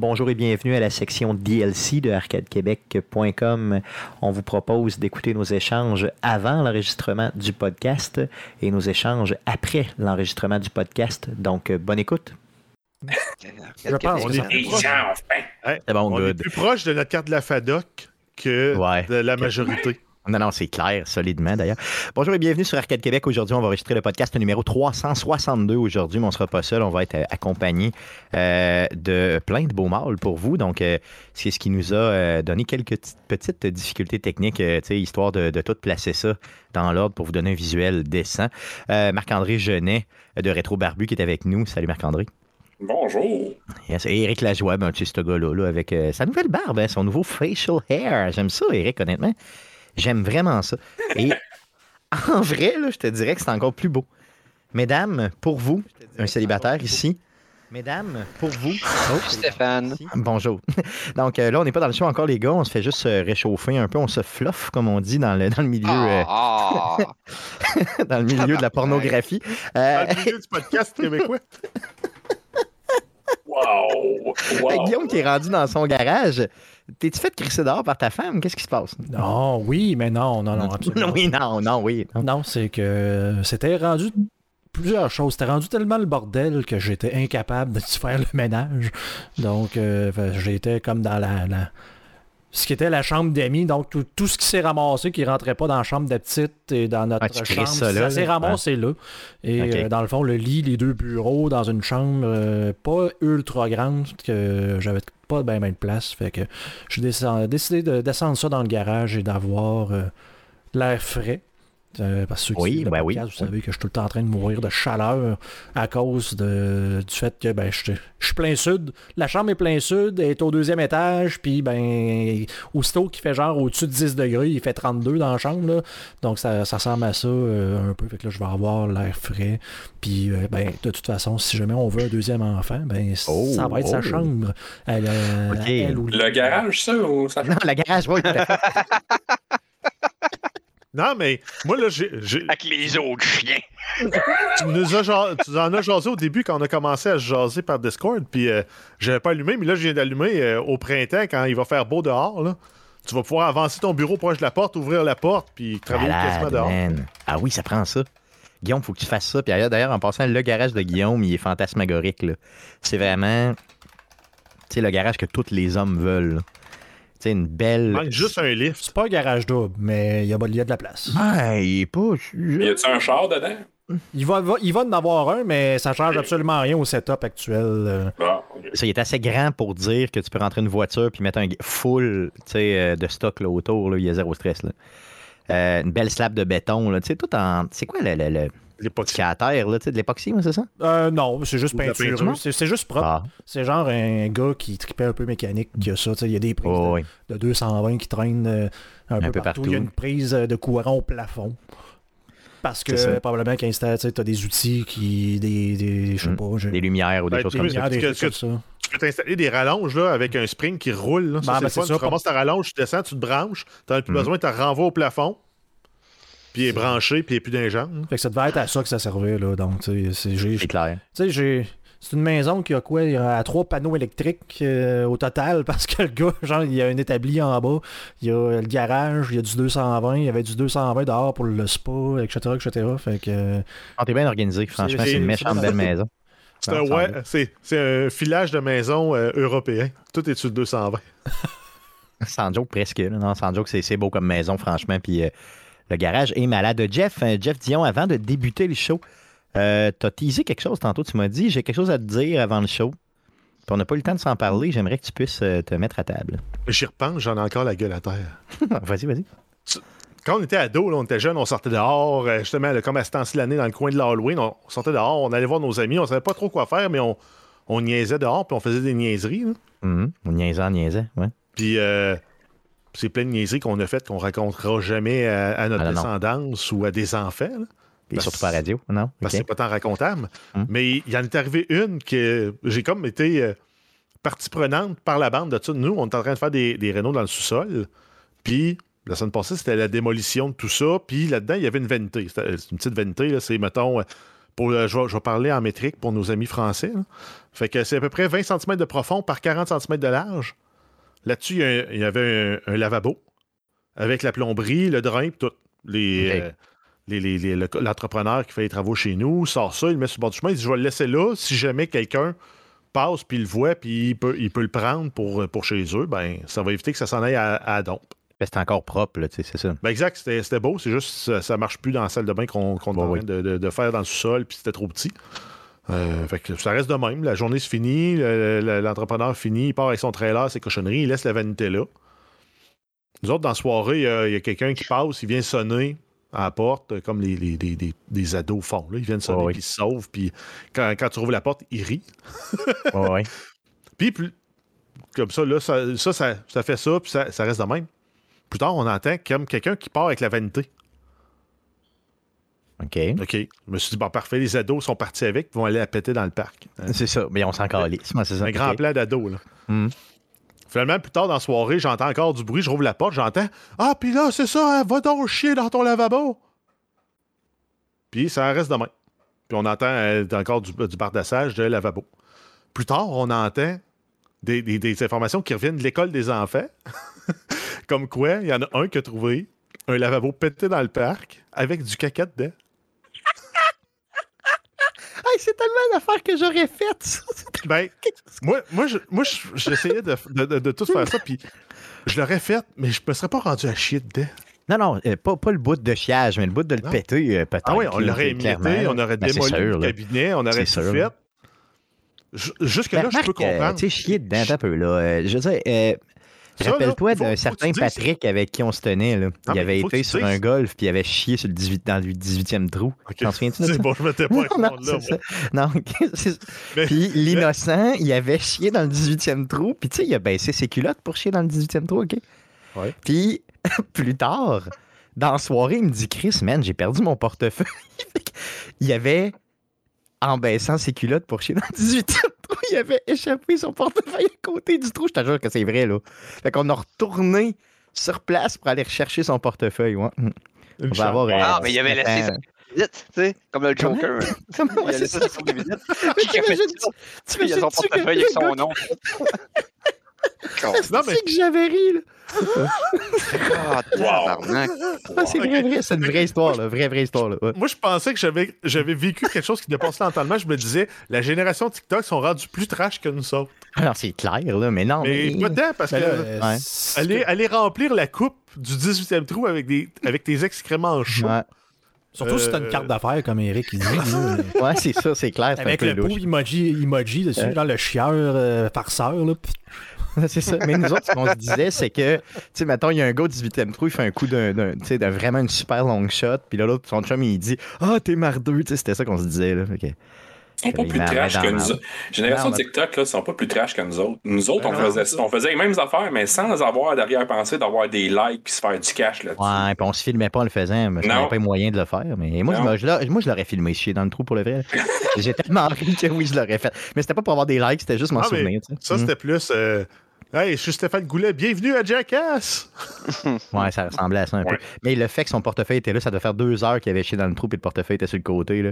Bonjour et bienvenue à la section DLC de arcadequebec.com. On vous propose d'écouter nos échanges avant l'enregistrement du podcast et nos échanges après l'enregistrement du podcast. Donc, bonne écoute. Je pense On que est plus proche, Ouais, C'est bon, on est good. plus proche de notre carte de la FADOC que Ouais. de la majorité. Non, non, c'est clair, solidement d'ailleurs. Bonjour et bienvenue sur Arcade Québec. Aujourd'hui, on va enregistrer le podcast numéro 362 aujourd'hui, mais on ne sera pas seul. On va être euh, accompagné euh, de plein de beaux mâles pour vous. Donc, euh, c'est ce qui nous a donné quelques petites, difficultés techniques, euh, histoire de, de tout placer ça dans l'ordre pour vous donner un visuel décent. Marc-André Genet de Rétro Barbu qui est avec nous. Salut Marc-André. Bonjour. Yes. Et Eric Lajoie, ben, tu sais, ce gars-là, là, avec euh, sa nouvelle barbe, hein, son nouveau facial hair. J'aime ça, Eric, honnêtement. J'aime vraiment ça. Et en vrai, là, je te dirais que c'est encore plus beau. Mesdames, pour vous, un célibataire ici. Mesdames, pour vous. Oh, Stéphane. Bonjour. Donc euh, là, on n'est pas dans le show encore, les gars. On se fait juste se réchauffer un peu. On se fluffe, comme on dit, dans le, dans le milieu, euh, Ah, dans le milieu de la pornographie. Euh, Dans le milieu du podcast québécois. Wow. Hey, wow. Guillaume qui est rendu dans son garage. T'es-tu fait crisser dehors par ta femme? Qu'est-ce qui se passe? Non, oui, mais non, non, non, absolument. oui, non, non, oui. non. Non, c'est que c'était rendu plusieurs choses. C'était rendu tellement le bordel que j'étais incapable de faire le ménage. Donc, euh, j'étais comme dans la, la- Ce qui était la chambre d'amis. Donc, tout, tout ce qui s'est ramassé, qui rentrait pas dans la chambre de petite et dans notre Ah, chambre, ça là, s'est ramassé là. Et euh, dans le fond, le lit, les deux bureaux dans une chambre euh, pas ultra grande, que j'avais pas bien ben de place. Fait que j'ai décidé de descendre ça dans le garage et d'avoir euh, l'air frais. Euh, parce que ceux qui Oui, le ben oui. vous savez que je suis tout le temps en train de mourir de chaleur à cause de, du fait que ben, je, je suis plein sud. La chambre est plein sud, elle est au deuxième étage, puis ben aussitôt qu'il fait genre au-dessus de 10 degrés, il fait 32 dans la chambre. là. Donc ça, ça ressemble à ça euh, un peu. Fait que là, je vais avoir l'air frais. Puis euh, ben, de toute façon, si jamais on veut un deuxième enfant, ben Oh, ça va être oh. sa chambre. Elle, euh. Le garage, ça, ou ça Non, la garage, oui. Non, mais moi, là, j'ai. avec les autres chiens. tu, nous as tu en as jasé au début quand on a commencé à se jaser par Discord, puis euh, j'avais pas allumé, mais là, je viens d'allumer euh, au printemps quand il va faire beau dehors. Là. Tu vas pouvoir avancer ton bureau proche de la porte, ouvrir la porte, puis travailler quasiment dehors. man. Ah oui, ça prend ça. Guillaume, faut que tu fasses ça. Puis d'ailleurs, en passant, le garage de Guillaume, il est fantasmagorique. là. C'est vraiment tu sais, le garage que tous les hommes veulent. là. Sais, une belle. manque juste un lift. C'est pas un garage double, mais il y a, y a de la place. Il est pas. Y a-tu un char dedans? Il va, va- il va en avoir un, mais ça change absolument rien au setup actuel. euh. Ça, il est assez grand pour dire que tu peux rentrer une voiture puis mettre un full euh, de stock là, autour. Là, il y a zéro stress. Là. Euh, une belle slab de béton. Là, tu sais, tout en. C'est quoi le, le, le... L'époque. ce qu'il y a à terre? Là, tu sais, de l'époxy, c'est ça? Euh, non, c'est juste la peinture. peinture. C'est c'est juste propre. Ah, C'est genre un gars qui tripait un peu mécanique qui a ça. tu sais, Il y a des prises oh, de, oui. de 220 qui traînent euh, un, peu, peu partout. partout. Il y a une prise de courant au plafond. Parce que probablement qu'à l'instant, tu as des outils qui. des, des je sais Mm. pas. j'ai- Des lumières ou des Ben, choses des comme lumières, ça. des que- trucs que- comme ça. Tu peux t'installer des rallonges là, avec un spring qui roule. Là. Ça, Ben, c'est ben, le c'est fun. ça, Tu ramasses ta rallonge, tu descends, tu te branches. Tu n'as plus Mm. besoin, tu renvoies au plafond. Puis il est branché, puis il n'est plus jambes. Fait que ça devait être à ça que ça servait. Là. Donc, tu sais, c'est- j'ai- C'est clair. Tu sais, j'ai. C'est une maison qui a quoi? Il y a trois panneaux électriques euh, au total parce que le gars, genre, il y a un établi en bas, il y a le garage, il y a du 220, il y avait du 220 dehors pour le spa, etc. etc. Fait que. euh, On est bien organisé. Franchement, C'est- une méchante belle maison. C'est un, ouais, c'est, c'est un filage de maison euh, européen. Tout est sur le 220. Sans joke, presque. là. Non, sans joke, c'est c'est beau comme maison, franchement. Puis euh, le garage est malade. Jeff, euh, Jeff Dion, avant de débuter le show, euh, t'as teasé quelque chose tantôt. Tu m'as dit, j'ai quelque chose à te dire avant le show. Puis on n'a pas eu le temps de s'en parler. J'aimerais que tu puisses euh, te mettre à table. J'y repense, j'en ai encore la gueule à terre. vas-y, vas-y. Quand on était ado, là, on était jeunes, on sortait dehors, justement, là, comme à ce temps-ci l'année, dans le coin de l'Halloween, on sortait dehors, on allait voir nos amis, on savait pas trop quoi faire, mais on, on niaisait dehors, puis on faisait des niaiseries. là. Mhm. On niaisait, on niaisait. Ouais. Puis euh, c'est plein de niaiseries qu'on a faites qu'on racontera jamais à, à notre Ah, descendance ou à des enfants. là. Puis Parce- surtout pas radio, non? Parce que Ok. c'est pas tant racontable. Hum. Mais il y en est arrivé une que j'ai comme été euh, partie prenante par la bande de ça. Nous, on est en train de faire des, des rénaux dans le sous-sol. Puis la semaine passée, c'était la démolition de tout ça. Puis là-dedans, il y avait une vanité. C'était- C'est une petite vanité. C'est, mettons, euh, pour, euh, je, vais, je vais parler en métrique pour nos amis français. là. Fait que c'est à peu près 20 cm de profond par 40 cm de large. Là-dessus, il y, avait un, un lavabo avec la plomberie, le drain, puis tout. Les, euh, le- L'entrepreneur qui fait les travaux chez nous sort ça, il le met sur le bord du chemin, il dit Je vais le laisser là. Si jamais quelqu'un passe, puis il le voit, puis il peut, il peut le prendre pour, pour chez eux, ben ça va éviter que ça s'en aille à, à dompe. Ben, c'est encore propre, c'est ça. Ben exact, c'était beau, c'est juste ça, ça marche plus dans la salle de bain qu'on en Ouais, train de, de- de faire dans le sous-sol, puis c'était trop petit. Euh, fait que ça reste de même. La journée se finit, le- le- l'entrepreneur finit, il part avec son trailer, ses cochonneries, il laisse la vanité là. Nous autres, dans la soirée, il y a- il y a, quelqu'un qui passe, il vient sonner à la porte, euh, comme les, les- les- des- des ados font. Là. Ils viennent sonner, puis ils se sauvent, puis quand, quand tu ouvres la porte, il rit. Ouais, ouais. Puis plus- comme ça, là, ça, ça, ça, ça fait ça, puis ça, ça reste de même. Plus tard, on entend comme quelqu'un qui part avec la vanité. OK. OK. Je me suis dit, bon, parfait, les ados sont partis avec, ils vont aller la péter dans le parc. C'est ça. Mais on s'en calisse. c'est ça. un grand OK. plan d'ados, là. Mhm. Finalement, plus tard dans la soirée, j'entends encore du bruit, je rouvre la porte, j'entends Ah, puis là, c'est ça, hein, va donc chier dans ton lavabo. Puis ça reste de même. Puis on entend euh, encore du, du bardassage de lavabo. Plus tard, on entend des, des- des informations qui reviennent de l'école des enfants. Comme quoi, il y en a un qui a trouvé un lavabo pété dans le parc avec du caca dedans. C'est tellement l'affaire que j'aurais faite. ça. Ben, moi, moi, je- moi je- j'essayais de, de, de- de tout faire ça, puis je l'aurais fait, mais je me serais pas rendu à chier dedans. Non, non, euh, pas, pas le bout de chiage, mais le bout de le Non. péter, euh, peut-être. Ah oui, on l'aurait émietté, on aurait Ben, démoli sûr, le là. cabinet, on aurait tout fait. Ju- Jusque-là, Ben, je peux euh, comprendre. Tu sais, chier dedans, un peu, là. Euh, je veux dire, euh, rappelle-toi d'un certain Patrick avec qui on se tenait, là. Il avait été sur un golf, puis il avait chié sur le 18, dans le 18e trou. T'en souviens-tu de bon, je m'étais pas Non. Non, Puis l'innocent, il avait chié dans le 18e trou. Puis tu sais, il a baissé ses culottes pour chier dans le 18e trou, OK? Ouais. Puis plus tard, dans la soirée, il me dit Chris, man, j'ai perdu mon portefeuille. Il avait, en baissant ses culottes pour chier dans le 18e trou, il avait échappé son portefeuille à côté du trou. Je te jure que c'est vrai, là. Fait qu'on a retourné sur place pour aller rechercher son portefeuille. Ouais. Une On va chance. avoir. euh, Ah, mais il avait laissé euh, sa visite, tu sais, comme le? Joker. Comment Il a laissé ça? Il a fait t'imagines- ça. Il a son portefeuille avec son nom. Non, mais- C'est que j'avais ri, là? Ah, tabarnak. Ah, c'est vrai, vrai, c'est une vraie histoire, là. Vraie, vraie histoire, là. Ouais. Moi, je pensais que j'avais j'avais vécu quelque chose qui dépassait l'entendement. Je me disais, la génération TikTok sont rendus plus trash que nous autres. Alors, c'est clair, là, mais non. Mais mais- pas tant, parce que Ben là, euh, Ouais. aller, aller remplir la coupe du 18e trou avec, des, avec tes excréments chauds. Ouais, Surtout si t'as Euh, une carte d'affaires, comme Eric il dit. Ouais, c'est ça, c'est clair. Avec peu le pot louche. emoji, emoji dessus, genre le chieur euh, farceur. Là. C'est ça. Mais nous autres, ce qu'on se disait, c'est que, tu sais, mettons, il y a un gars au 18e trou, il fait un coup d'un, d'un- tu sais, d'un vraiment une super long shot, puis là, l'autre, son chum, il dit Ah, t'es mardeux, tu sais, c'était ça qu'on se disait, là. Ok. Ils sont pas plus trash que nous autres. Génération TikTok, là, sont pas plus trash que nous autres. Nous autres, on, faisait, c'est ça. on faisait les mêmes affaires, mais sans avoir derrière-pensée d'avoir des likes puis se faire du cash là-dessus. Ouais, puis on se filmait pas en le faisant, mais n'avais pas les moyens de le faire. Mais moi, je, je l'aurais- moi, je l'aurais filmé, chier dans le trou pour le vrai. J'ai tellement ri que oui, je l'aurais fait. Mais c'était pas pour avoir des likes, c'était juste m'en Ah, souvenir. tu sais. Ça, c'était plus. euh, Hey, je suis Stéphane Goulet, bienvenue à Jackass! Ouais, ça ressemblait à ça un peu. Mais le fait que son portefeuille était là, ça doit faire deux heures qu'il avait chié dans le trou et le portefeuille était sur le côté. Là.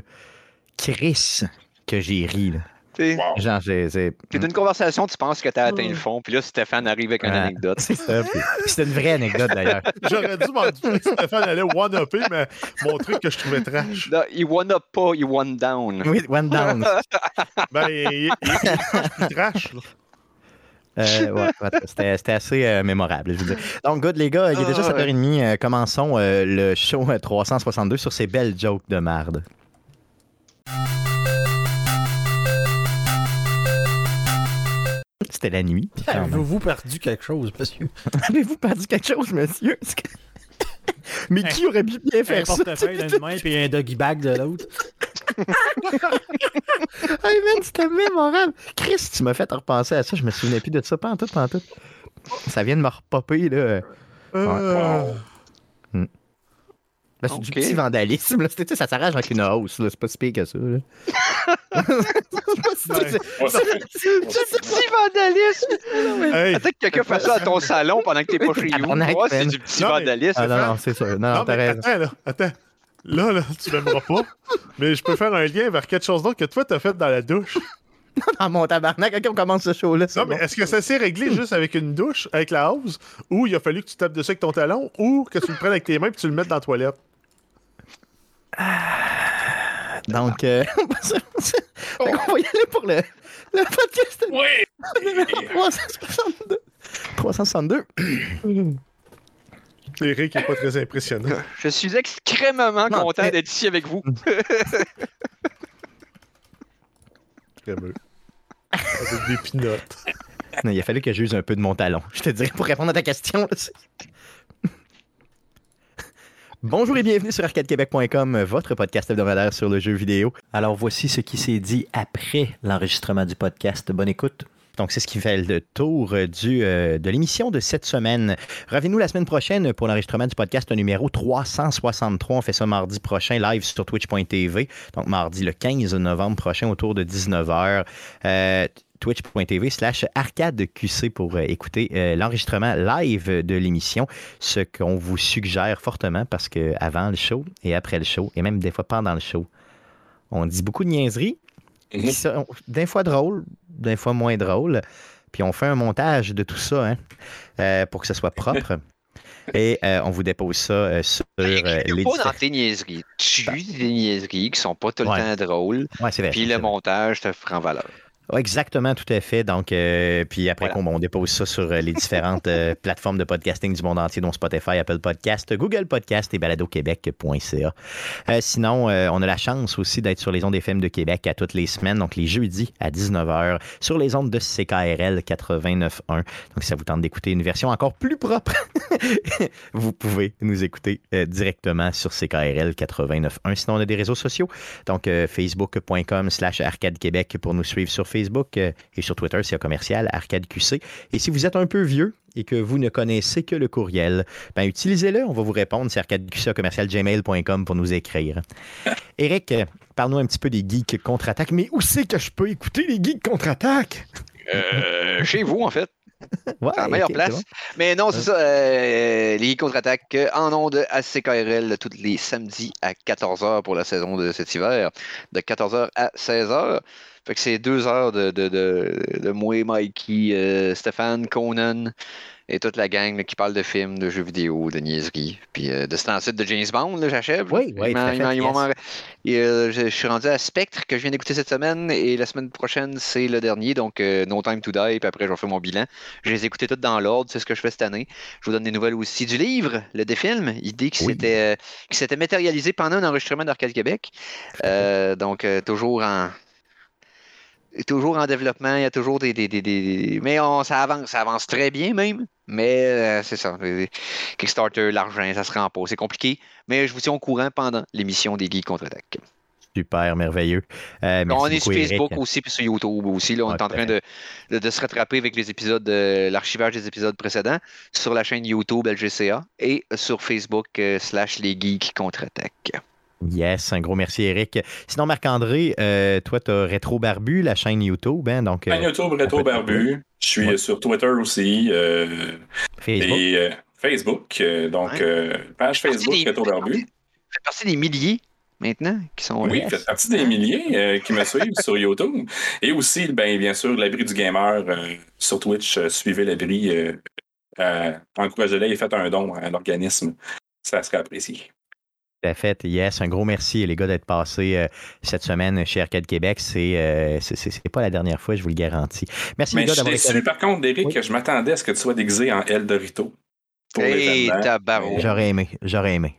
Chris, que j'ai ri. Là. Tu sais, Wow. Genre, c'est. d'une conversation, tu penses que t'as atteint le fond, puis là, Stéphane arrive avec une anecdote. C'est ça. puis- C'était une vraie anecdote d'ailleurs. J'aurais dû m'en douter que Stéphane allait one-upper, mais mon truc que je trouvais trash. Là, il one up pas, il one down. Oui, one down. Ben, il, il- trash. là. Euh, ouais, c'était assez euh, mémorable, je veux dire. Donc, good, les gars, il est déjà Ah, 7h30. euh, commençons euh, le show euh, 362 sur ces belles jokes de marde. C'était la nuit. Avez-vous perdu quelque chose, monsieur? Avez-vous perdu quelque chose, monsieur? Mais qui aurait pu bien Un faire ça? portefeuille d'une main et un doggy bag de l'autre. Hey man, c'était mémorable. Chris, tu m'as fait repenser à ça. Je me souvenais plus de ça. Pas en tout, pas en tout. Ça vient de me repopper, là. Euh, Ben, c'est du petit vandalisme. Là. C'était- tu sais, Ça s'arrache avec une hausse. là. C'est pas si pire que ça. Là. C'est- Ouais, du petit vandalisme! Hey, Peut-être que quelqu'un fait ça à ton salon pendant que t'es pas chez vous. C'est du petit Non, mais- vandalisme. Ah non, non, c'est ça. Non, non, non, t'as mais raison. attends, là, attends. Là, là, tu l'aimeras pas. Mais je peux faire un lien vers quelque chose d'autre que toi, t'as fait dans la douche. Dans mon tabarnak, OK, on commence ce show-là. c'est Non, mais bon. est-ce que ça s'est réglé juste avec une douche, avec la hose, ou il a fallu que tu tapes dessus avec ton talon, ou que tu le prennes avec tes mains et tu le mettes dans la toilette? Donc, euh, fait qu'on va y aller pour le, le podcast Oui! numéro 362. 362. Eric est pas très impressionnant. Je suis extrêmement Non, content mais- d'être ici avec vous. Crémeux. Avec des pinottes. Non, il a fallu que j'use un peu de mon talon. Je te dirais pour répondre à ta question. là, Bonjour et bienvenue sur arcadequebec.com, votre podcast hebdomadaire sur le jeu vidéo. Alors voici ce qui s'est dit après l'enregistrement du podcast. Bonne écoute. Donc, c'est ce qui fait le tour euh, du, euh, de l'émission de cette semaine. Revenez-nous la semaine prochaine pour l'enregistrement du podcast numéro 363. On fait ça mardi prochain, live sur twitch.tv. Donc, mardi le 15 novembre prochain, autour de 19h. Euh, twitch.tv slash arcadeqc pour écouter l'enregistrement live de l'émission, ce qu'on vous suggère fortement parce que avant le show et après le show, et même des fois pendant le show, on dit beaucoup de niaiseries, Mhm. qui sont des fois drôles, des fois moins drôles, puis on fait un montage de tout ça hein, euh, pour que ce soit propre. Et euh, on vous dépose ça euh, sur Écris les pas dans tes niaiseries. Tu des niaiseries qui sont pas tout le Ouais. temps drôles. Ouais, c'est vrai. Puis le vrai. montage te prend valeur. Exactement, tout à fait. Donc, euh, puis après Voilà. on dépose ça sur euh, les différentes euh, plateformes de podcasting du monde entier, dont Spotify, Apple Podcast, Google Podcast et baladoquebec.ca. Euh, sinon, on a la chance aussi d'être sur les ondes FM de Québec à toutes les semaines, donc les jeudis à 19h, sur les ondes de CKRL 89.1. Donc, si ça vous tente d'écouter une version encore plus propre, vous pouvez nous écouter directement sur CKRL 89.1. Sinon, on a des réseaux sociaux. Donc, facebook.com slash arcade québec pour nous suivre sur Facebook euh, et sur Twitter, c'est un commercial arcade QC. Et si vous êtes un peu vieux et que vous ne connaissez que le courriel, ben utilisez-le, on va vous répondre. C'est arcadeqc commercial gmail.com pour nous écrire. Eric, parle-nous un petit peu des geeks contre-attaque. Mais où c'est que je peux écouter les geeks contre-attaque? Euh, chez vous, en fait. Ouais, C'est la meilleure place. bon. Mais non, c'est ça. euh, les contre-attaques euh, en ondes à CKRL tous les samedis à 14h pour la saison de cet hiver, de 14h à 16h. Fait que c'est deux heures de, de, de, de moi, Mikey, euh, Stéphane, Conan et toute la gang là, qui parle de films, de jeux vidéo, de niaiseries. Puis euh, de cet ensuite de James Bond, là, j'achève. Oui, oui, euh, je, suis rendu à Spectre que je viens d'écouter cette semaine et la semaine prochaine c'est le dernier donc euh, No Time to Die puis après je vais faire mon bilan. Je les ai écoutés toutes dans l'ordre, c'est ce que je fais cette année. Je vous donne des nouvelles aussi du livre, le défilm, idée qui Oui. s'était euh, s'était matérialisée pendant un enregistrement d'Arcade Québec. Donc toujours en toujours en développement, il y a toujours des, des, des- des- mais on, ça avance, ça avance très bien même. Mais euh, c'est ça, les- Kickstarter, l'argent, ça se rend pas, c'est compliqué. Mais je vous tiens au courant pendant l'émission des Geeks contre-attaque. Super, merveilleux. Euh, merci On est sur Eric. Facebook aussi, puis sur YouTube aussi. Là, on est en train de, de, de se rattraper avec les épisodes, de l'archivage des épisodes précédents sur la chaîne YouTube LGCA et sur Facebook euh, slash les geeks contre-attaque. Yes, un gros merci, Eric. Sinon, Marc-André, euh, toi, tu as Rétro Barbu, la chaîne YouTube. Hein, donc, euh, Chaîne YouTube Rétro Barbu. Je suis Ouais. sur Twitter aussi. euh, Facebook. et euh, Facebook. euh, donc, Ouais. euh, page Facebook des- Rétro Barbu. fait partie des milliers maintenant qui sont là. Oui, faites partie des milliers euh, qui me suivent sur YouTube. Et aussi, ben, bien sûr, l'abri du gamer euh, sur Twitch. euh, suivez l'abri. Euh, euh, Encouragez-les et faites un don à l'organisme. Ça serait apprécié. Tout à fait, yes. Un gros merci, les gars, d'être passés euh, cette semaine chez Arcade Québec. C'est euh, c'est- c'est- c'est pas la dernière fois, je vous le garantis. Merci, Mais les gars, je suis d'avoir été déçu, avec par contre, Derek, Oui. que je m'attendais à ce que tu sois déguisé en El Dorito. Pour Hey. J'aurais aimé, j'aurais aimé.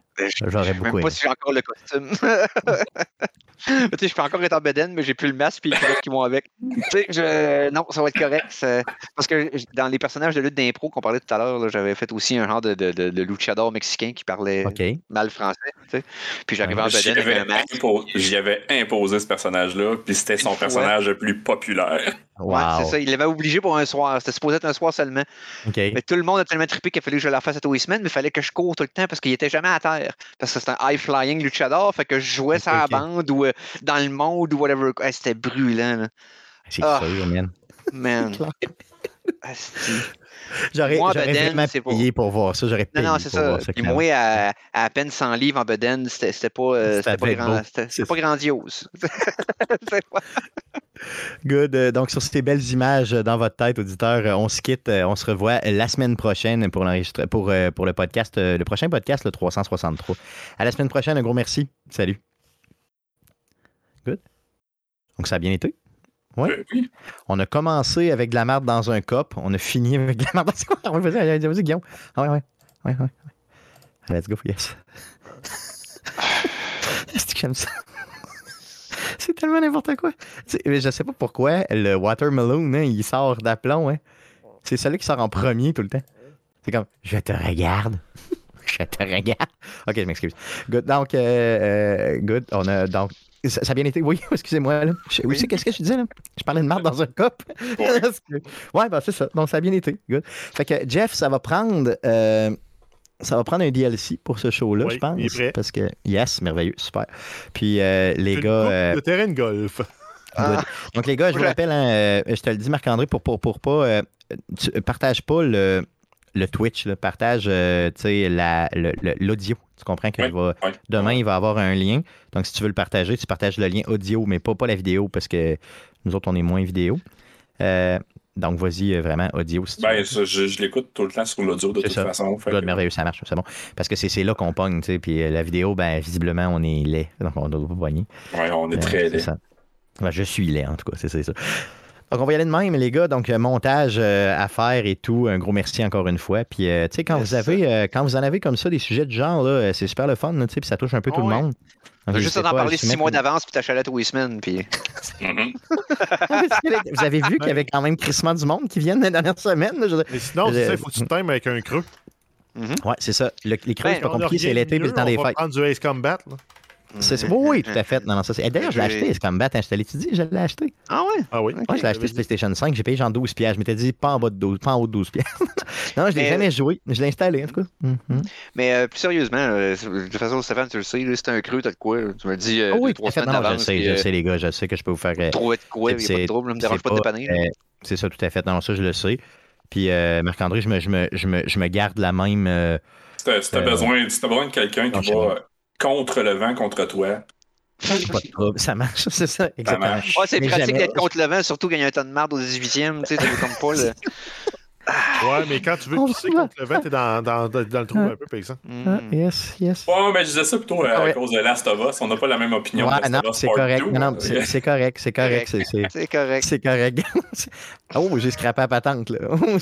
J'aurais Je sais beaucoup même pas aimé. si j'ai encore le costume. tu sais, je peux encore être en bedaine, mais j'ai plus le masque et les culottes qui vont avec. Tu sais, je... non, ça va être correct. ça- Parce que dans les personnages de lutte d'impro qu'on parlait tout à l'heure, là, j'avais fait aussi un genre de, de, de, de luchador mexicain qui parlait mal français. tu sais. Puis j'arrivais en J'y bedaine avec avais, un masque. impo- j'y avais imposé ce personnage-là, puis c'était son personnage le plus populaire. Wow. Ouais, c'est ça. Il l'avait obligé pour un soir. C'était supposé être un soir seulement. Mais tout le monde a tellement trippé qu'il a fallu que je la fasse à tous les semaines, mais il fallait que je cours tout le temps parce qu'il était jamais à terre. Parce que c'est un high-flying luchador, fait que je jouais Ok, sur la bande ou euh, dans le monde ou whatever. Ouais, C'était brûlant, là. C'est Ah. sûr, man. Man. J'aurais vraiment payé pour voir ça. J'aurais Non, payé non, c'est pour ça. voir ça. Puis clairement. moi, à, à peine 100 livres en bedaine, c'était c'était pas, euh, pas, grand- pas grandiose. Pas- Good. Euh, Donc, sur ces belles images euh, dans votre tête, auditeurs, euh, on se quitte. On se revoit la semaine prochaine pour, pour, pour le podcast, le prochain podcast, le 363. À la semaine prochaine. Un gros merci. Salut. Good. Donc, ça a bien été. Oui. On a commencé avec de la merde dans un cop. On a fini avec de la merde dans un cop. Vas-y, Guillaume. Ah ouais. Ouais, ouais. ouais. Let's go, yes. Est-ce que j'aime ça? C'est tellement n'importe quoi. Mais je sais pas pourquoi le Watermelon, hein, il sort d'aplomb. Hein. C'est celui qui sort en premier tout le temps. C'est comme, je te regarde. je te regarde. Ok, je m'excuse. Good. Donc, euh, euh, good. On a, donc, ça, ça a bien été. Oui, excusez-moi. Là. Je- oui, c'est qu'est-ce que je disais là? Je parlais de marde dans un cop. Ouais, ben c'est ça. Donc, ça a bien été. Good. Fait que Jeff, ça va prendre. euh, ça va prendre un DLC pour ce show-là, Oui, je pense. il est prêt. Parce que, yes, merveilleux, super. Puis, euh, les gars. euh, de terrain de golf. Ah, donc, les gars, je vous rappelle, hein, euh, je te le dis, Marc-André, pour, pour, pour pas. euh, tu- partage pas le, le Twitch, là, partage euh, tu sais, la- le- le- l'audio. Tu comprends que Oui, ouais. demain, il va y avoir un lien. Donc, si tu veux le partager, tu partages le lien audio, mais pas, pas la vidéo, parce que nous autres, on est moins vidéo. Euh, donc, vas-y, euh, vraiment, audio. Si tu Ben, veux. je, je l'écoute tout le temps sur l'audio de toute ça. façon. fait que- merveilleux, ça marche, c'est bon. Parce que c'est là qu'on pogne, tu sais. Puis euh, la vidéo, ben, visiblement, on est laid. Donc, on ne doit pas pogner. ouais, on est Euh, très laid. ça. Ouais, je suis laid, en tout cas, c'est ça. Donc, on va y aller de même, les gars. Donc, montage euh, à faire et tout. Un gros merci encore une fois. Puis, euh, tu sais, quand, vous avez, euh, quand vous en avez comme ça, des sujets de genre, là, c'est super le fun, tu sais, puis ça touche un peu tout Ouais. le monde. Juste à parler le six mois d'avance, puis t'achètes tous les semaines. Puis... Mhm. vous avez vu qu'il y avait quand même crissement du monde qui viennent je veux dire. Mais sinon, il faut que tu te times avec un creux. Ouais, c'est ça. Le- les creux, Ben, c'est pas compliqué, c'est l'été puis le temps des on va fêtes. prendre du Ace Combat. là. C'est- c'est- oui, oui, tout à fait. Non, non, ça, c'est- D'ailleurs, je l'ai acheté, ce combat. Hein, je te l'ai-tu dit? Je l'ai acheté. Ah ouais? Ah oui. Ok. Ouais, je l'ai acheté sur PlayStation 5. J'ai payé genre 12 pièces. Je m'étais dit pas en bas de 12, pas en haut de 12 pièces. non, je l'ai Mais- jamais joué. Je l'ai installé, en tout cas. Mhm. Mais euh, plus sérieusement, euh, de toute façon, Stéphane, tu le sais, là, c'est un creux, t'as de quoi? Tu me le dis euh, Ah oui, trois fait. semaines Non, je sais, puis, je euh, sais, les gars. Je sais que je peux vous faire. euh, Trouver de quoi, il c'est- n'y a pas de trouble, ne me dérange pas de dépanner. euh, c'est ça, tout à fait. Non, ça, je le sais. Puis, euh, Marc-André, je me, je, me, je, me, je me garde la même. euh, Si t'as si t'as Euh, besoin, si t'as besoin de quelqu'un qui va contre le vent, contre toi, pas de trouble. Ça marche, c'est ça, exactement. marche. Ouais, c'est pratique jamais- d'être contre le vent, surtout quand il y a un ton de marde au 18e. Tu sais, tu comme pas le. Ouais, mais quand tu veux pisser contre le vent, t'es dans, dans, le trou un peu, par exemple. Ah, yes, yes. Ouais, mais je disais ça plutôt euh, Ah ouais. à cause de Last of Us. On n'a pas la même opinion. Ouais, non, c'est correct. 2. Non, non, c'est c'est correct, c'est correct. c'est- c'est- C'est correct. C'est correct. oh, j'ai scrappé la patente, là. Oh?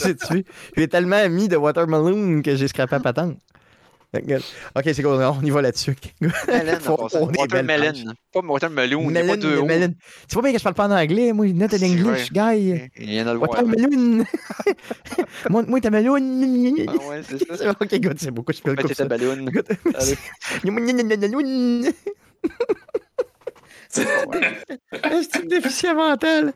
J'ai tellement mis de watermelon que j'ai scrappé la patente. Ok, c'est cool. On y va là-dessus. On, watermelon. Pas watermelon. Melon, pas. C'est pas bien que je parle pas en anglais. Moi, not an English guy. Il y en a le Watermelon. moi, moi, melon. Ah ouais, c'est ça. ok, good, c'est beaucoup. Je peux le ta ballon. C'est ah une déficience mentale.